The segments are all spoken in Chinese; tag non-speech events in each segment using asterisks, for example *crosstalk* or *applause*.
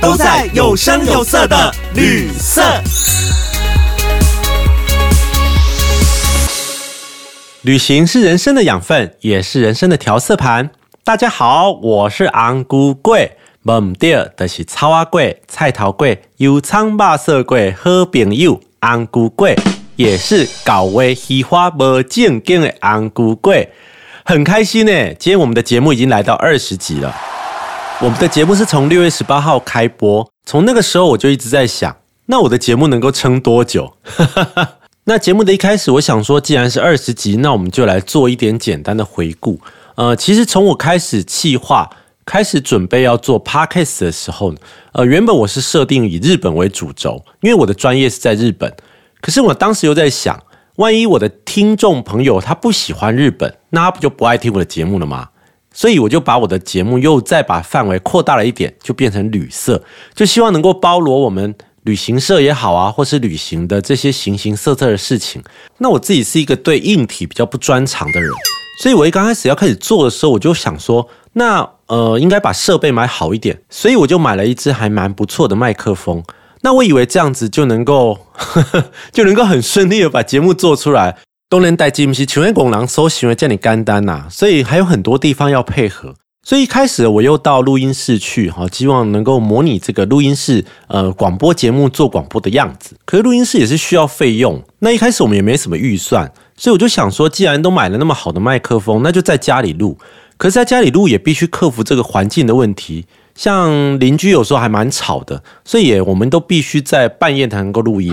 都在有声有色的旅色。旅行是人生的养分，也是人生的调色盘。大家好，我是昂姑贵，梦掉的是草阿贵、菜头贵、油葱巴色贵好朋友昂姑贵，也是搞为喜花无正经的昂姑贵，很开心呢。今天我们的节目已经来到二十集了。我们的节目是从六月十八号开播，从那个时候我就一直在想，那我的节目能够撑多久？*laughs* 那节目的一开始，我想说，既然是二十集，那我们就来做一点简单的回顾。呃，其实从我开始计划、开始准备要做 podcast 的时候呢，呃，原本我是设定以日本为主轴，因为我的专业是在日本。可是我当时又在想，万一我的听众朋友他不喜欢日本，那他不就不爱听我的节目了吗？所以我就把我的节目又再把范围扩大了一点，就变成旅社，就希望能够包罗我们。旅行社也好啊，或是旅行的这些形形色色的事情，那我自己是一个对硬体比较不专长的人，所以我一刚开始要开始做的时候，我就想说，那呃，应该把设备买好一点，所以我就买了一支还蛮不错的麦克风。那我以为这样子就能够 *laughs* 就能够很顺利的把节目做出来，都能带进去。请问拱廊搜行为叫你干单呐，所以还有很多地方要配合。所以一开始我又到录音室去，哈，希望能够模拟这个录音室，呃，广播节目做广播的样子。可是录音室也是需要费用，那一开始我们也没什么预算，所以我就想说，既然都买了那么好的麦克风，那就在家里录。可是在家里录也必须克服这个环境的问题。像邻居有时候还蛮吵的，所以也我们都必须在半夜才能够录音。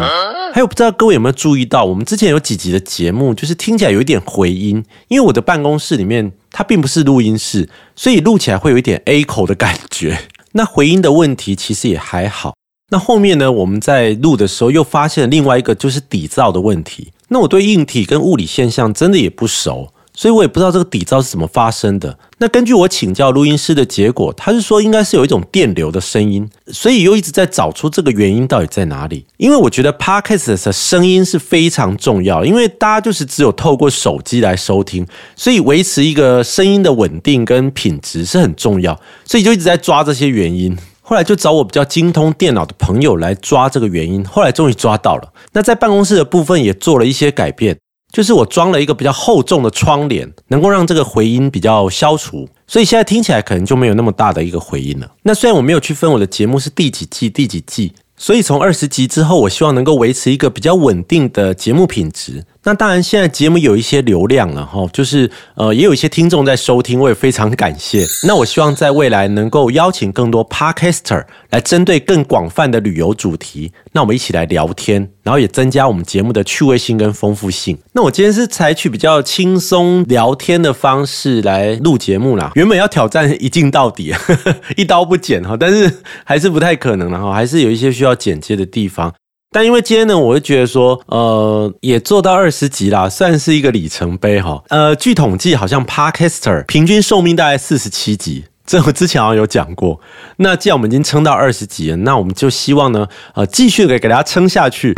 还有不知道各位有没有注意到，我们之前有几集的节目，就是听起来有一点回音，因为我的办公室里面它并不是录音室，所以录起来会有一点 A 口的感觉。*laughs* 那回音的问题其实也还好。那后面呢，我们在录的时候又发现了另外一个就是底噪的问题。那我对硬体跟物理现象真的也不熟。所以我也不知道这个底噪是怎么发生的。那根据我请教录音师的结果，他是说应该是有一种电流的声音，所以又一直在找出这个原因到底在哪里。因为我觉得 podcast 的声音是非常重要，因为大家就是只有透过手机来收听，所以维持一个声音的稳定跟品质是很重要。所以就一直在抓这些原因。后来就找我比较精通电脑的朋友来抓这个原因，后来终于抓到了。那在办公室的部分也做了一些改变。就是我装了一个比较厚重的窗帘，能够让这个回音比较消除，所以现在听起来可能就没有那么大的一个回音了。那虽然我没有区分我的节目是第几季第几季，所以从二十集之后，我希望能够维持一个比较稳定的节目品质。那当然，现在节目有一些流量了哈，就是呃，也有一些听众在收听，我也非常感谢。*laughs* 那我希望在未来能够邀请更多 podcaster 来针对更广泛的旅游主题，那我们一起来聊天，然后也增加我们节目的趣味性跟丰富性。那我今天是采取比较轻松聊天的方式来录节目啦，原本要挑战一镜到底，*laughs* 一刀不剪哈，但是还是不太可能了哈，还是有一些需要剪接的地方。但因为今天呢，我就觉得说，呃，也做到二十集啦，算是一个里程碑哈。呃，据统计，好像 Podcaster 平均寿命大概四十七集，这我之前好像有讲过。那既然我们已经撑到二十集了，那我们就希望呢，呃，继续给给大家撑下去。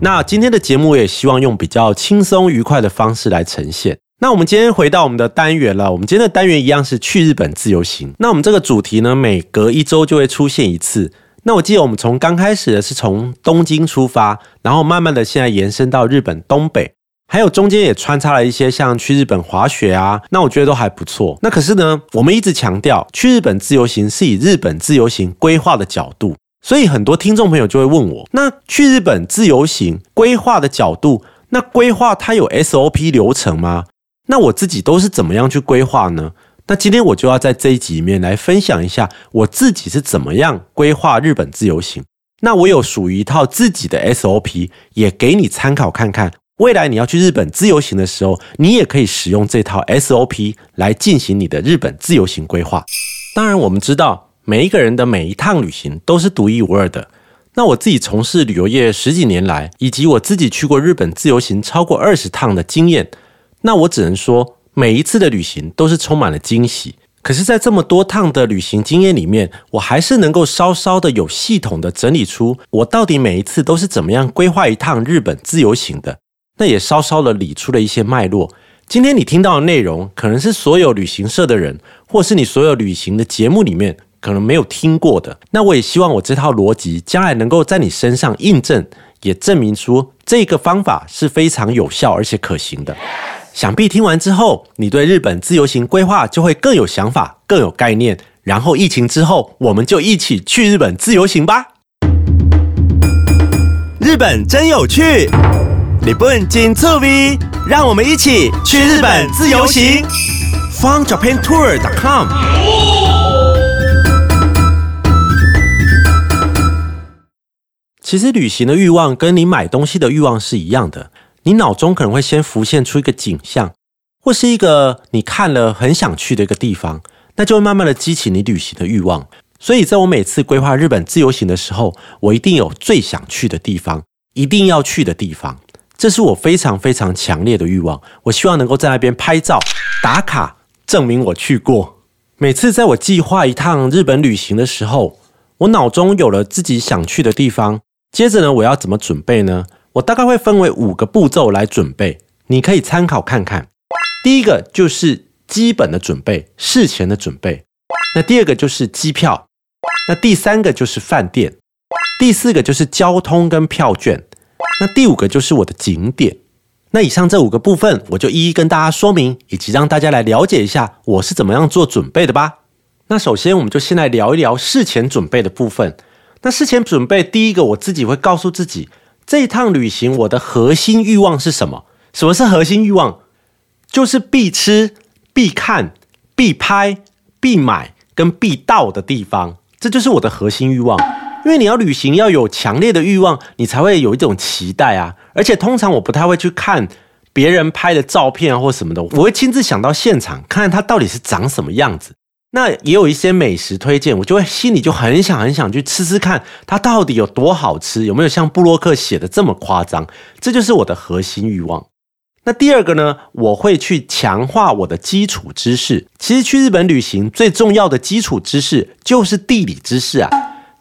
那今天的节目，我也希望用比较轻松愉快的方式来呈现。那我们今天回到我们的单元了，我们今天的单元一样是去日本自由行。那我们这个主题呢，每隔一周就会出现一次。那我记得我们从刚开始的是从东京出发，然后慢慢的现在延伸到日本东北，还有中间也穿插了一些像去日本滑雪啊，那我觉得都还不错。那可是呢，我们一直强调去日本自由行是以日本自由行规划的角度，所以很多听众朋友就会问我，那去日本自由行规划的角度，那规划它有 SOP 流程吗？那我自己都是怎么样去规划呢？那今天我就要在这一集里面来分享一下我自己是怎么样规划日本自由行。那我有属于一套自己的 SOP，也给你参考看看。未来你要去日本自由行的时候，你也可以使用这套 SOP 来进行你的日本自由行规划。当然，我们知道每一个人的每一趟旅行都是独一无二的。那我自己从事旅游业十几年来，以及我自己去过日本自由行超过二十趟的经验，那我只能说，每一次的旅行都是充满了惊喜。可是，在这么多趟的旅行经验里面，我还是能够稍稍的有系统的整理出我到底每一次都是怎么样规划一趟日本自由行的。那也稍稍的理出了一些脉络。今天你听到的内容，可能是所有旅行社的人，或是你所有旅行的节目里面。可能没有听过的，那我也希望我这套逻辑将来能够在你身上印证，也证明出这个方法是非常有效而且可行的。想必听完之后，你对日本自由行规划就会更有想法、更有概念。然后疫情之后，我们就一起去日本自由行吧！日本真有趣，日本真趣味，让我们一起去日本自由行。FunJapanTour.com 其实旅行的欲望跟你买东西的欲望是一样的，你脑中可能会先浮现出一个景象，或是一个你看了很想去的一个地方，那就会慢慢的激起你旅行的欲望。所以在我每次规划日本自由行的时候，我一定有最想去的地方，一定要去的地方，这是我非常非常强烈的欲望。我希望能够在那边拍照打卡，证明我去过。每次在我计划一趟日本旅行的时候，我脑中有了自己想去的地方。接着呢，我要怎么准备呢？我大概会分为五个步骤来准备，你可以参考看看。第一个就是基本的准备，事前的准备。那第二个就是机票。那第三个就是饭店。第四个就是交通跟票券。那第五个就是我的景点。那以上这五个部分，我就一一跟大家说明，以及让大家来了解一下我是怎么样做准备的吧。那首先，我们就先来聊一聊事前准备的部分。那事前准备，第一个我自己会告诉自己，这一趟旅行我的核心欲望是什么？什么是核心欲望？就是必吃、必看、必拍、必买跟必到的地方，这就是我的核心欲望。因为你要旅行，要有强烈的欲望，你才会有一种期待啊。而且通常我不太会去看别人拍的照片或什么的，我会亲自想到现场，看看它到底是长什么样子。那也有一些美食推荐，我就会心里就很想很想去吃吃看，它到底有多好吃，有没有像布洛克写的这么夸张？这就是我的核心欲望。那第二个呢，我会去强化我的基础知识。其实去日本旅行最重要的基础知识就是地理知识啊，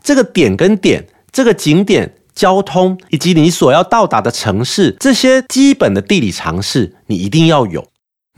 这个点跟点，这个景点、交通以及你所要到达的城市，这些基本的地理常识，你一定要有。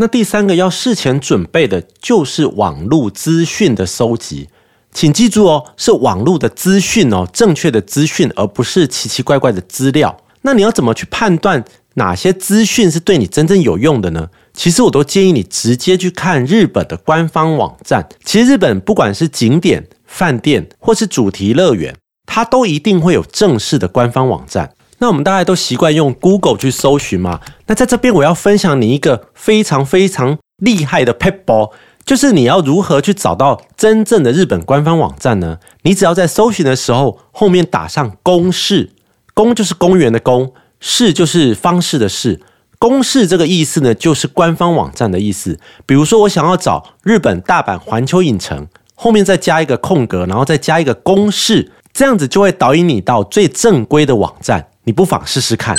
那第三个要事前准备的就是网络资讯的收集，请记住哦，是网络的资讯哦，正确的资讯，而不是奇奇怪怪的资料。那你要怎么去判断哪些资讯是对你真正有用的呢？其实我都建议你直接去看日本的官方网站。其实日本不管是景点、饭店或是主题乐园，它都一定会有正式的官方网站。那我们大家都习惯用 Google 去搜寻嘛？那在这边我要分享你一个非常非常厉害的 p a p e 就是你要如何去找到真正的日本官方网站呢？你只要在搜寻的时候后面打上公式，公就是公园的公，式就是方式的式，公式这个意思呢就是官方网站的意思。比如说我想要找日本大阪环球影城，后面再加一个空格，然后再加一个公式，这样子就会导引你到最正规的网站。你不妨试试看。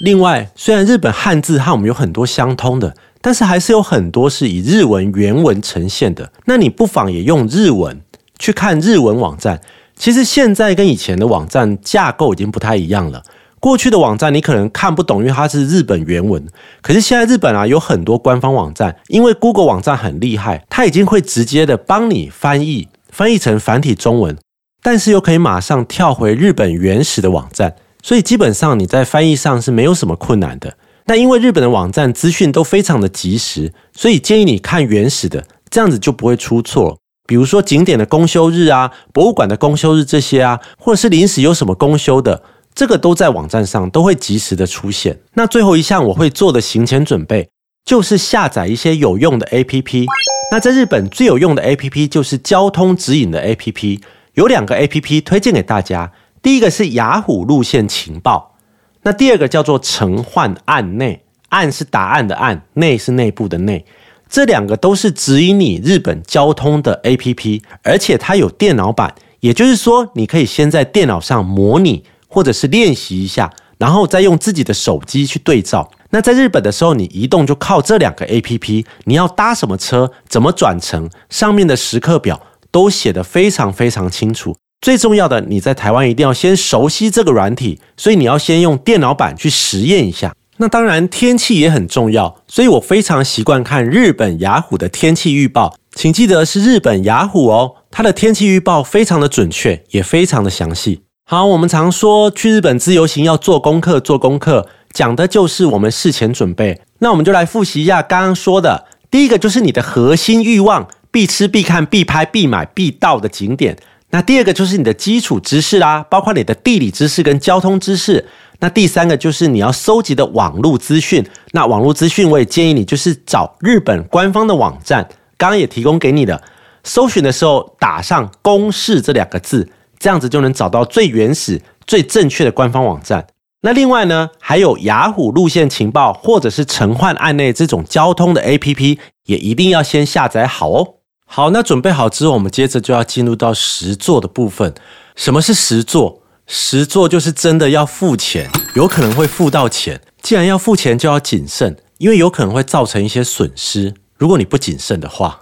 另外，虽然日本汉字和我们有很多相通的，但是还是有很多是以日文原文呈现的。那你不妨也用日文去看日文网站。其实现在跟以前的网站架构已经不太一样了。过去的网站你可能看不懂，因为它是日本原文。可是现在日本啊有很多官方网站，因为 Google 网站很厉害，它已经会直接的帮你翻译，翻译成繁体中文，但是又可以马上跳回日本原始的网站。所以基本上你在翻译上是没有什么困难的。那因为日本的网站资讯都非常的及时，所以建议你看原始的，这样子就不会出错。比如说景点的公休日啊，博物馆的公休日这些啊，或者是临时有什么公休的，这个都在网站上都会及时的出现。那最后一项我会做的行前准备，就是下载一些有用的 APP。那在日本最有用的 APP 就是交通指引的 APP，有两个 APP 推荐给大家。第一个是雅虎路线情报，那第二个叫做陈焕案内，案是答案的案，内是内部的内。这两个都是指引你日本交通的 APP，而且它有电脑版，也就是说，你可以先在电脑上模拟或者是练习一下，然后再用自己的手机去对照。那在日本的时候，你移动就靠这两个 APP，你要搭什么车，怎么转乘，上面的时刻表都写得非常非常清楚。最重要的，你在台湾一定要先熟悉这个软体，所以你要先用电脑版去实验一下。那当然，天气也很重要，所以我非常习惯看日本雅虎的天气预报。请记得是日本雅虎哦，它的天气预报非常的准确，也非常的详细。好，我们常说去日本自由行要做功课，做功课。讲的就是我们事前准备，那我们就来复习一下刚刚说的。第一个就是你的核心欲望，必吃、必看、必拍、必买、必到的景点。那第二个就是你的基础知识啦，包括你的地理知识跟交通知识。那第三个就是你要搜集的网络资讯。那网络资讯我也建议你就是找日本官方的网站，刚刚也提供给你的。搜寻的时候打上“公式”这两个字，这样子就能找到最原始、最正确的官方网站。那另外呢，还有雅虎路线情报或者是陈焕案内这种交通的 APP，也一定要先下载好哦。好，那准备好之后，我们接着就要进入到实做的部分。什么是实做？实做就是真的要付钱，有可能会付到钱。既然要付钱，就要谨慎，因为有可能会造成一些损失。如果你不谨慎的话，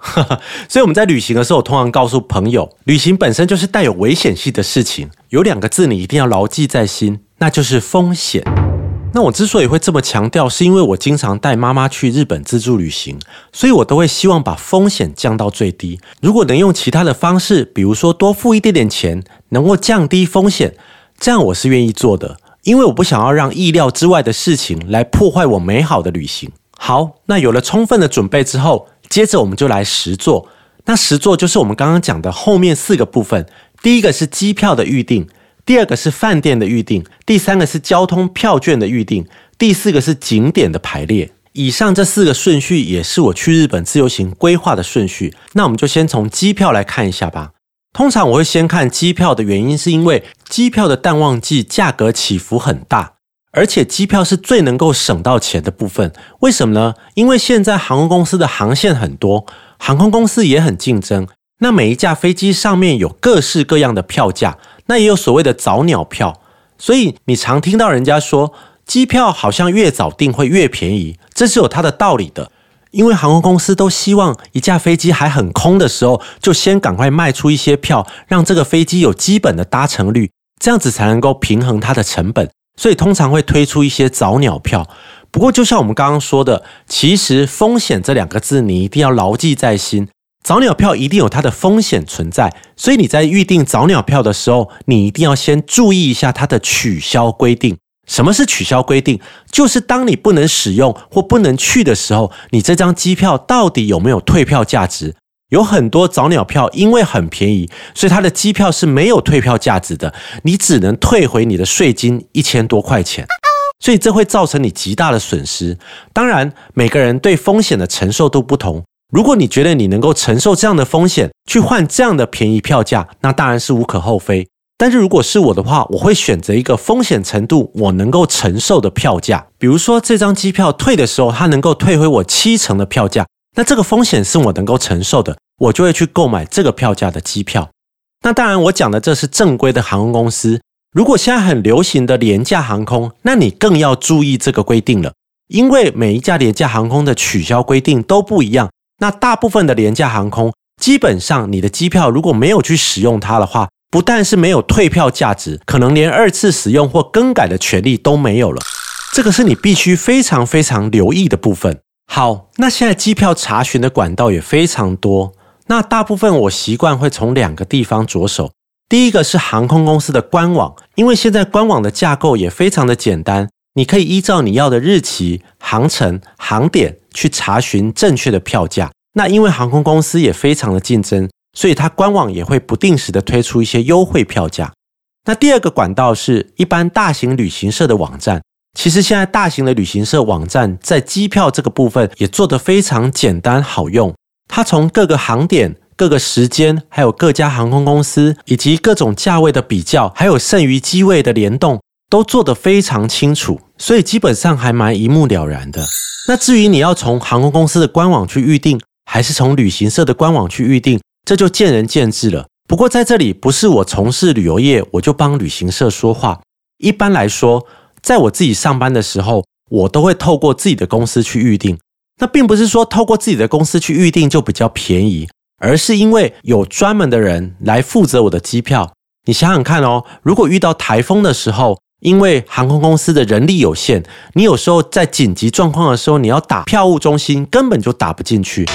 所以我们在旅行的时候，通常告诉朋友，旅行本身就是带有危险性的事情。有两个字你一定要牢记在心。那就是风险。那我之所以会这么强调，是因为我经常带妈妈去日本自助旅行，所以我都会希望把风险降到最低。如果能用其他的方式，比如说多付一点点钱，能够降低风险，这样我是愿意做的，因为我不想要让意料之外的事情来破坏我美好的旅行。好，那有了充分的准备之后，接着我们就来实做。那实做就是我们刚刚讲的后面四个部分，第一个是机票的预定。第二个是饭店的预定，第三个是交通票券的预定，第四个是景点的排列。以上这四个顺序也是我去日本自由行规划的顺序。那我们就先从机票来看一下吧。通常我会先看机票的原因，是因为机票的淡旺季价格起伏很大，而且机票是最能够省到钱的部分。为什么呢？因为现在航空公司的航线很多，航空公司也很竞争。那每一架飞机上面有各式各样的票价。那也有所谓的早鸟票，所以你常听到人家说，机票好像越早订会越便宜，这是有它的道理的。因为航空公司都希望一架飞机还很空的时候，就先赶快卖出一些票，让这个飞机有基本的搭乘率，这样子才能够平衡它的成本。所以通常会推出一些早鸟票。不过就像我们刚刚说的，其实风险这两个字你一定要牢记在心。早鸟票一定有它的风险存在，所以你在预定早鸟票的时候，你一定要先注意一下它的取消规定。什么是取消规定？就是当你不能使用或不能去的时候，你这张机票到底有没有退票价值？有很多早鸟票因为很便宜，所以它的机票是没有退票价值的，你只能退回你的税金一千多块钱，所以这会造成你极大的损失。当然，每个人对风险的承受度不同。如果你觉得你能够承受这样的风险去换这样的便宜票价，那当然是无可厚非。但是如果是我的话，我会选择一个风险程度我能够承受的票价。比如说这张机票退的时候，它能够退回我七成的票价，那这个风险是我能够承受的，我就会去购买这个票价的机票。那当然，我讲的这是正规的航空公司。如果现在很流行的廉价航空，那你更要注意这个规定了，因为每一家廉价航空的取消规定都不一样。那大部分的廉价航空，基本上你的机票如果没有去使用它的话，不但是没有退票价值，可能连二次使用或更改的权利都没有了。这个是你必须非常非常留意的部分。好，那现在机票查询的管道也非常多，那大部分我习惯会从两个地方着手。第一个是航空公司的官网，因为现在官网的架构也非常的简单。你可以依照你要的日期、航程、航点去查询正确的票价。那因为航空公司也非常的竞争，所以它官网也会不定时的推出一些优惠票价。那第二个管道是一般大型旅行社的网站。其实现在大型的旅行社网站在机票这个部分也做得非常简单好用。它从各个航点、各个时间，还有各家航空公司以及各种价位的比较，还有剩余机位的联动。都做得非常清楚，所以基本上还蛮一目了然的。那至于你要从航空公司的官网去预定，还是从旅行社的官网去预定，这就见仁见智了。不过在这里，不是我从事旅游业，我就帮旅行社说话。一般来说，在我自己上班的时候，我都会透过自己的公司去预定。那并不是说透过自己的公司去预定就比较便宜，而是因为有专门的人来负责我的机票。你想想看哦，如果遇到台风的时候，因为航空公司的人力有限，你有时候在紧急状况的时候，你要打票务中心根本就打不进去。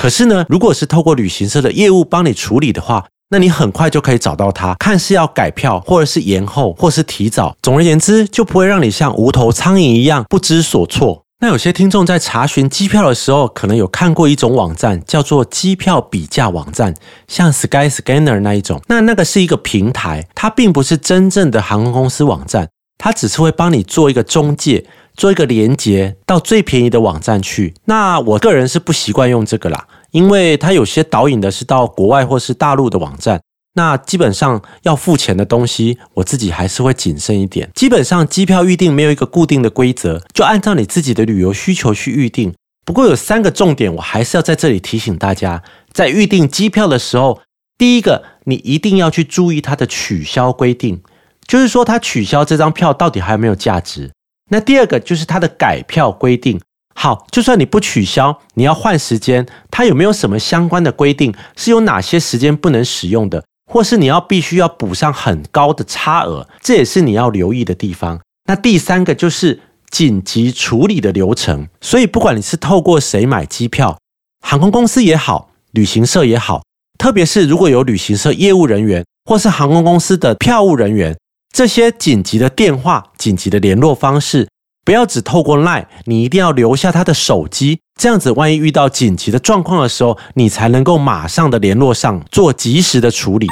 可是呢，如果是透过旅行社的业务帮你处理的话，那你很快就可以找到他，看是要改票，或者是延后，或是提早。总而言之，就不会让你像无头苍蝇一样不知所措。那有些听众在查询机票的时候，可能有看过一种网站，叫做机票比价网站，像 Sky Scanner 那一种。那那个是一个平台，它并不是真正的航空公司网站，它只是会帮你做一个中介，做一个连接到最便宜的网站去。那我个人是不习惯用这个啦。因为它有些导引的是到国外或是大陆的网站，那基本上要付钱的东西，我自己还是会谨慎一点。基本上机票预订没有一个固定的规则，就按照你自己的旅游需求去预订。不过有三个重点，我还是要在这里提醒大家：在预订机票的时候，第一个，你一定要去注意它的取消规定，就是说它取消这张票到底还有没有价值。那第二个就是它的改票规定。好，就算你不取消，你要换时间，它有没有什么相关的规定？是有哪些时间不能使用的，或是你要必须要补上很高的差额？这也是你要留意的地方。那第三个就是紧急处理的流程。所以不管你是透过谁买机票，航空公司也好，旅行社也好，特别是如果有旅行社业务人员或是航空公司的票务人员，这些紧急的电话、紧急的联络方式。不要只透过 Line，你一定要留下他的手机，这样子万一遇到紧急的状况的时候，你才能够马上的联络上，做及时的处理。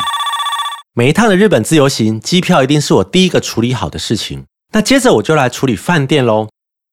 每一趟的日本自由行，机票一定是我第一个处理好的事情。那接着我就来处理饭店喽。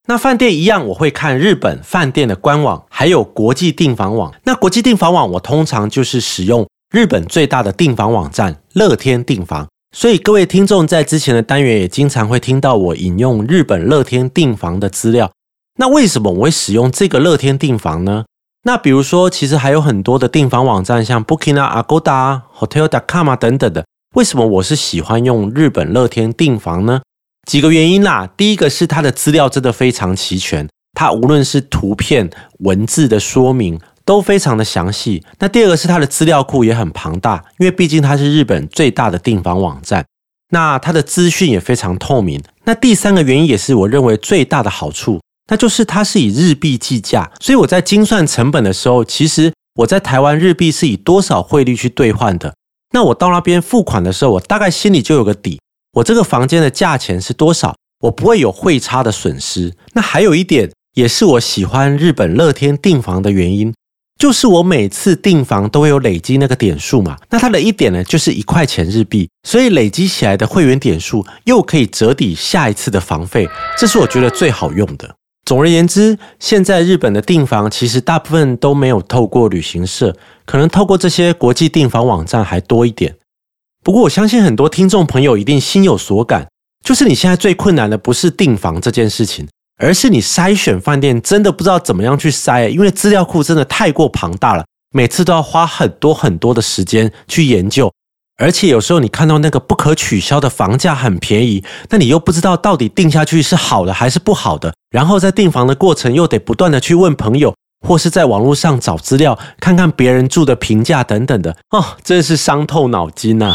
那饭店一样，我会看日本饭店的官网，还有国际订房网。那国际订房网，我通常就是使用日本最大的订房网站乐天订房。所以各位听众在之前的单元也经常会听到我引用日本乐天订房的资料。那为什么我会使用这个乐天订房呢？那比如说，其实还有很多的订房网站，像 Booking 啊、Agoda、Hotel.com 啊等等的。为什么我是喜欢用日本乐天订房呢？几个原因啦。第一个是它的资料真的非常齐全，它无论是图片、文字的说明。都非常的详细。那第二个是它的资料库也很庞大，因为毕竟它是日本最大的订房网站，那它的资讯也非常透明。那第三个原因也是我认为最大的好处，那就是它是以日币计价，所以我在精算成本的时候，其实我在台湾日币是以多少汇率去兑换的。那我到那边付款的时候，我大概心里就有个底，我这个房间的价钱是多少，我不会有汇差的损失。那还有一点，也是我喜欢日本乐天订房的原因。就是我每次订房都会有累积那个点数嘛，那它的一点呢就是一块钱日币，所以累积起来的会员点数又可以折抵下一次的房费，这是我觉得最好用的。总而言之，现在日本的订房其实大部分都没有透过旅行社，可能透过这些国际订房网站还多一点。不过我相信很多听众朋友一定心有所感，就是你现在最困难的不是订房这件事情。而是你筛选饭店真的不知道怎么样去筛，因为资料库真的太过庞大了，每次都要花很多很多的时间去研究，而且有时候你看到那个不可取消的房价很便宜，那你又不知道到底定下去是好的还是不好的，然后在订房的过程又得不断的去问朋友，或是在网络上找资料，看看别人住的评价等等的，*laughs* 哦，真是伤透脑筋呐！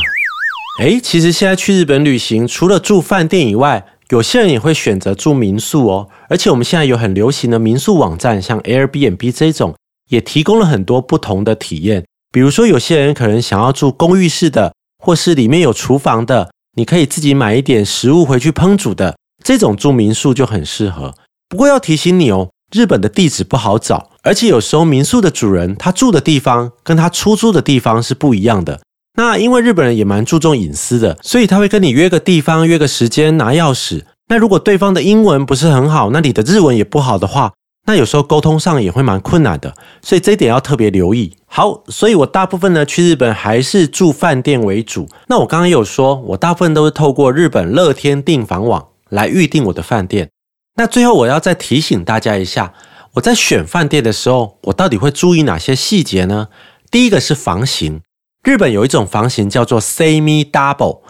哎，其实现在去日本旅行，除了住饭店以外，有些人也会选择住民宿哦，而且我们现在有很流行的民宿网站，像 Airbnb 这种，也提供了很多不同的体验。比如说，有些人可能想要住公寓式的，或是里面有厨房的，你可以自己买一点食物回去烹煮的，这种住民宿就很适合。不过要提醒你哦，日本的地址不好找，而且有时候民宿的主人他住的地方跟他出租的地方是不一样的。那因为日本人也蛮注重隐私的，所以他会跟你约个地方、约个时间拿钥匙。那如果对方的英文不是很好，那你的日文也不好的话，那有时候沟通上也会蛮困难的，所以这一点要特别留意。好，所以我大部分呢去日本还是住饭店为主。那我刚刚有说，我大部分都是透过日本乐天订房网来预定我的饭店。那最后我要再提醒大家一下，我在选饭店的时候，我到底会注意哪些细节呢？第一个是房型，日本有一种房型叫做 semi double。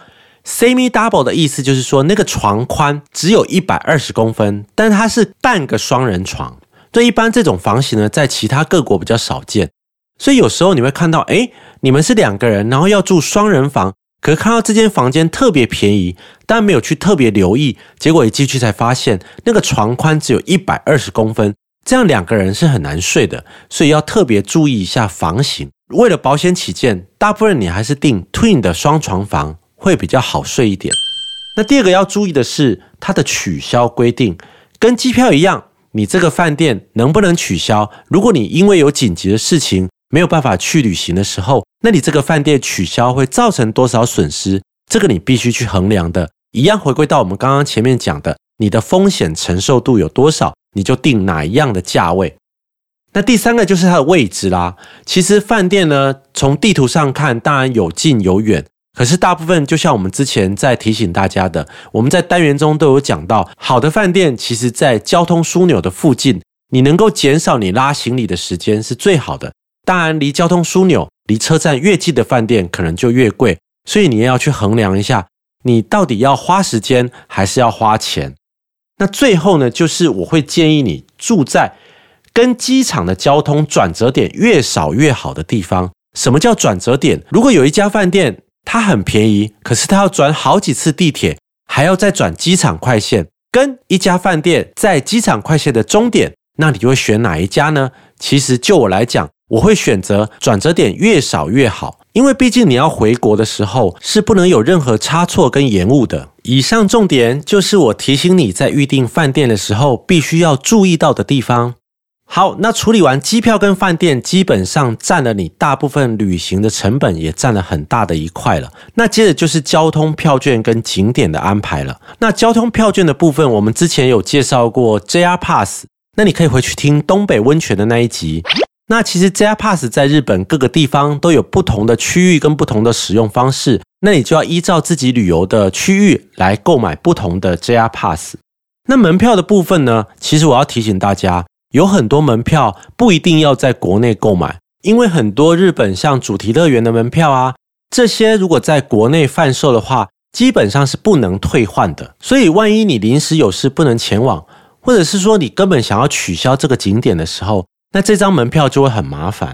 semi double 的意思就是说，那个床宽只有一百二十公分，但它是半个双人床。对，一般这种房型呢，在其他各国比较少见。所以有时候你会看到，哎，你们是两个人，然后要住双人房，可是看到这间房间特别便宜，但没有去特别留意，结果一进去才发现，那个床宽只有一百二十公分，这样两个人是很难睡的。所以要特别注意一下房型。为了保险起见，大部分你还是订 twin 的双床房。会比较好睡一点。那第二个要注意的是，它的取消规定跟机票一样，你这个饭店能不能取消？如果你因为有紧急的事情没有办法去旅行的时候，那你这个饭店取消会造成多少损失？这个你必须去衡量的。一样回归到我们刚刚前面讲的，你的风险承受度有多少，你就定哪一样的价位。那第三个就是它的位置啦。其实饭店呢，从地图上看，当然有近有远。可是大部分就像我们之前在提醒大家的，我们在单元中都有讲到，好的饭店其实在交通枢纽的附近，你能够减少你拉行李的时间是最好的。当然，离交通枢纽、离车站越近的饭店可能就越贵，所以你也要去衡量一下，你到底要花时间还是要花钱。那最后呢，就是我会建议你住在跟机场的交通转折点越少越好的地方。什么叫转折点？如果有一家饭店，它很便宜，可是它要转好几次地铁，还要再转机场快线。跟一家饭店在机场快线的终点，那你会选哪一家呢？其实就我来讲，我会选择转折点越少越好，因为毕竟你要回国的时候是不能有任何差错跟延误的。以上重点就是我提醒你在预订饭店的时候必须要注意到的地方。好，那处理完机票跟饭店，基本上占了你大部分旅行的成本，也占了很大的一块了。那接着就是交通票券跟景点的安排了。那交通票券的部分，我们之前有介绍过 JR Pass，那你可以回去听东北温泉的那一集。那其实 JR Pass 在日本各个地方都有不同的区域跟不同的使用方式，那你就要依照自己旅游的区域来购买不同的 JR Pass。那门票的部分呢，其实我要提醒大家。有很多门票不一定要在国内购买，因为很多日本像主题乐园的门票啊，这些如果在国内贩售的话，基本上是不能退换的。所以，万一你临时有事不能前往，或者是说你根本想要取消这个景点的时候，那这张门票就会很麻烦。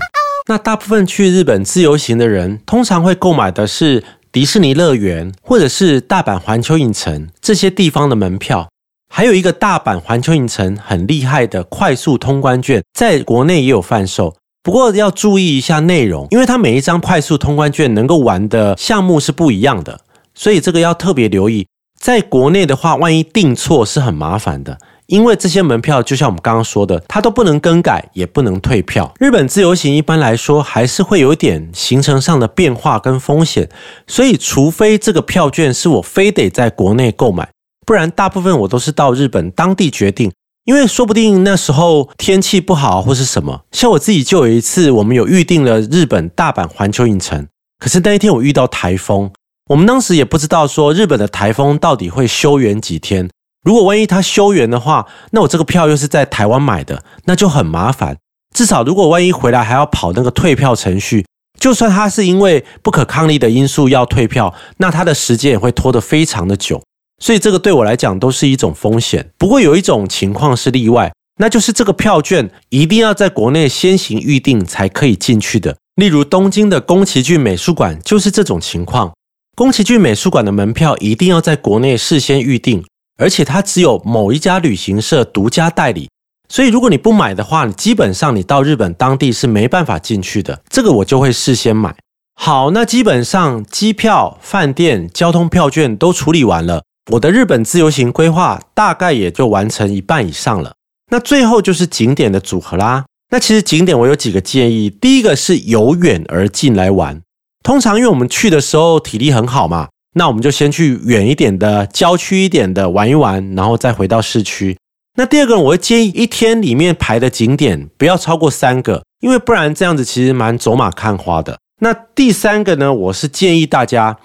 那大部分去日本自由行的人，通常会购买的是迪士尼乐园或者是大阪环球影城这些地方的门票。还有一个大阪环球影城很厉害的快速通关券，在国内也有贩售，不过要注意一下内容，因为它每一张快速通关券能够玩的项目是不一样的，所以这个要特别留意。在国内的话，万一订错是很麻烦的，因为这些门票就像我们刚刚说的，它都不能更改，也不能退票。日本自由行一般来说还是会有点行程上的变化跟风险，所以除非这个票券是我非得在国内购买。不然，大部分我都是到日本当地决定，因为说不定那时候天气不好或是什么。像我自己就有一次，我们有预定了日本大阪环球影城，可是那一天我遇到台风，我们当时也不知道说日本的台风到底会休园几天。如果万一它休园的话，那我这个票又是在台湾买的，那就很麻烦。至少如果万一回来还要跑那个退票程序，就算它是因为不可抗力的因素要退票，那它的时间也会拖得非常的久。所以这个对我来讲都是一种风险。不过有一种情况是例外，那就是这个票券一定要在国内先行预定才可以进去的。例如东京的宫崎骏美术馆就是这种情况。宫崎骏美术馆的门票一定要在国内事先预定，而且它只有某一家旅行社独家代理。所以如果你不买的话，你基本上你到日本当地是没办法进去的。这个我就会事先买好。那基本上机票、饭店、交通票券都处理完了。我的日本自由行规划大概也就完成一半以上了。那最后就是景点的组合啦。那其实景点我有几个建议，第一个是由远而近来玩。通常因为我们去的时候体力很好嘛，那我们就先去远一点的郊区一点的玩一玩，然后再回到市区。那第二个，我会建议一天里面排的景点不要超过三个，因为不然这样子其实蛮走马看花的。那第三个呢，我是建议大家，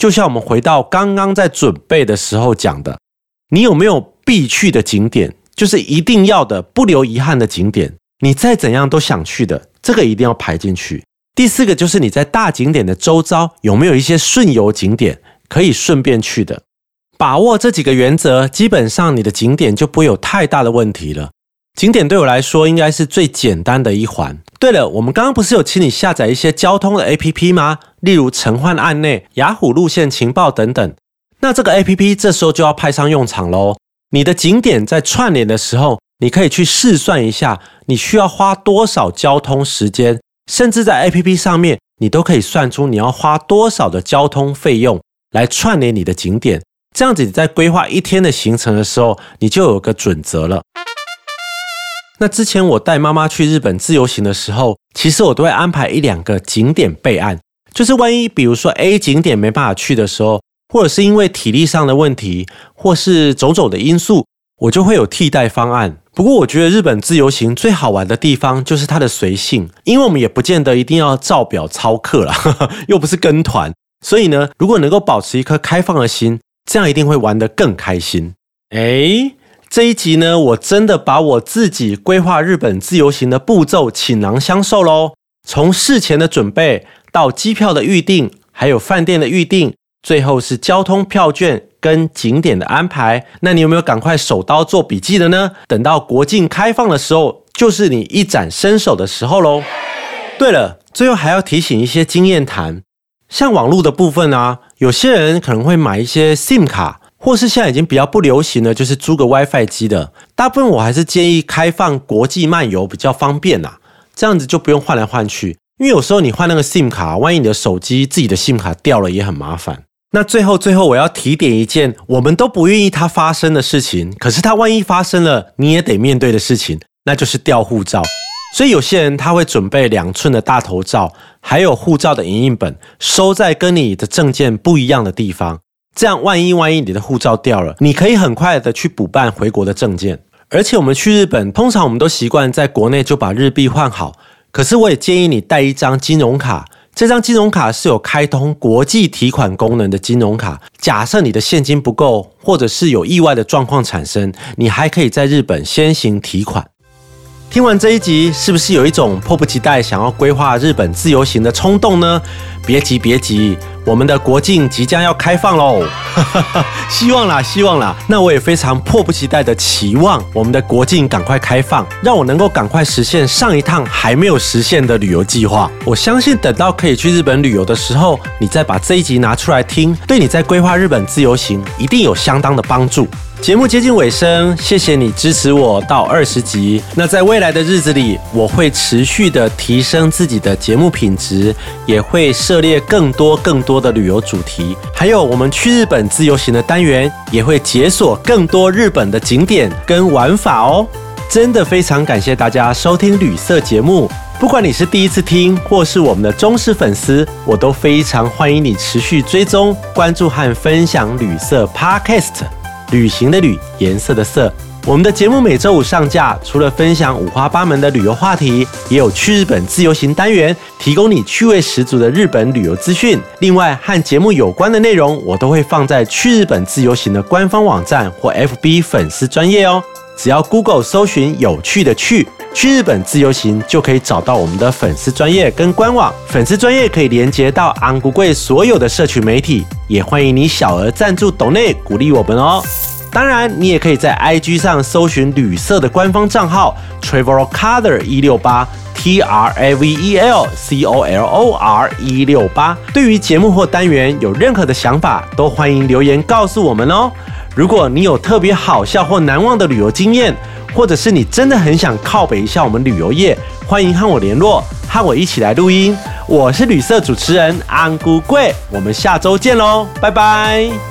就像我们回到刚刚在准备的时候讲的，你有没有必去的景点，就是一定要的、不留遗憾的景点，你再怎样都想去的，这个一定要排进去。第四个就是你在大景点的周遭有没有一些顺游景点可以顺便去的。把握这几个原则，基本上你的景点就不会有太大的问题了。景点对我来说应该是最简单的一环。对了，我们刚刚不是有请你下载一些交通的 APP 吗？例如陈焕案内、雅虎路线情报等等。那这个 APP 这时候就要派上用场喽。你的景点在串联的时候，你可以去试算一下，你需要花多少交通时间，甚至在 APP 上面，你都可以算出你要花多少的交通费用来串联你的景点。这样子你在规划一天的行程的时候，你就有个准则了。那之前我带妈妈去日本自由行的时候，其实我都会安排一两个景点备案，就是万一比如说 A 景点没办法去的时候，或者是因为体力上的问题，或是种种的因素，我就会有替代方案。不过我觉得日本自由行最好玩的地方就是它的随性，因为我们也不见得一定要照表操课了，*laughs* 又不是跟团，所以呢，如果能够保持一颗开放的心。这样一定会玩得更开心。哎，这一集呢，我真的把我自己规划日本自由行的步骤倾囊相授喽。从事前的准备到机票的预订，还有饭店的预订，最后是交通票券跟景点的安排。那你有没有赶快手刀做笔记的呢？等到国境开放的时候，就是你一展身手的时候喽。对了，最后还要提醒一些经验谈。像网络的部分啊，有些人可能会买一些 SIM 卡，或是现在已经比较不流行的，就是租个 WiFi 机的。大部分我还是建议开放国际漫游比较方便呐，这样子就不用换来换去。因为有时候你换那个 SIM 卡，万一你的手机自己的 SIM 卡掉了也很麻烦。那最后最后我要提点一件我们都不愿意它发生的事情，可是它万一发生了，你也得面对的事情，那就是掉护照。所以有些人他会准备两寸的大头照，还有护照的影印本，收在跟你的证件不一样的地方。这样万一万一你的护照掉了，你可以很快的去补办回国的证件。而且我们去日本，通常我们都习惯在国内就把日币换好。可是我也建议你带一张金融卡，这张金融卡是有开通国际提款功能的金融卡。假设你的现金不够，或者是有意外的状况产生，你还可以在日本先行提款。听完这一集，是不是有一种迫不及待想要规划日本自由行的冲动呢？别急，别急，我们的国境即将要开放喽！哈 *laughs* 哈希望啦，希望啦。那我也非常迫不及待的期望我们的国境赶快开放，让我能够赶快实现上一趟还没有实现的旅游计划。我相信等到可以去日本旅游的时候，你再把这一集拿出来听，对你在规划日本自由行一定有相当的帮助。节目接近尾声，谢谢你支持我到二十集。那在未来的日子里，我会持续的提升自己的节目品质，也会涉猎更多更多的旅游主题，还有我们去日本自由行的单元，也会解锁更多日本的景点跟玩法哦。真的非常感谢大家收听旅色节目，不管你是第一次听，或是我们的忠实粉丝，我都非常欢迎你持续追踪、关注和分享旅色 Podcast。旅行的旅，颜色的色。我们的节目每周五上架，除了分享五花八门的旅游话题，也有去日本自由行单元，提供你趣味十足的日本旅游资讯。另外，和节目有关的内容，我都会放在去日本自由行的官方网站或 FB 粉丝专业哦。只要 Google 搜寻“有趣的去”。去日本自由行就可以找到我们的粉丝专业跟官网，粉丝专业可以连接到昂古贵所有的社群媒体，也欢迎你小额赞助抖内鼓励我们哦。当然，你也可以在 IG 上搜寻旅社的官方账号 Travel Color 一六八 T R A V E L C O L O R 一六八。对于节目或单元有任何的想法，都欢迎留言告诉我们哦。如果你有特别好笑或难忘的旅游经验，或者是你真的很想靠北一下我们旅游业，欢迎和我联络，和我一起来录音。我是旅社主持人安姑桂，我们下周见喽，拜拜。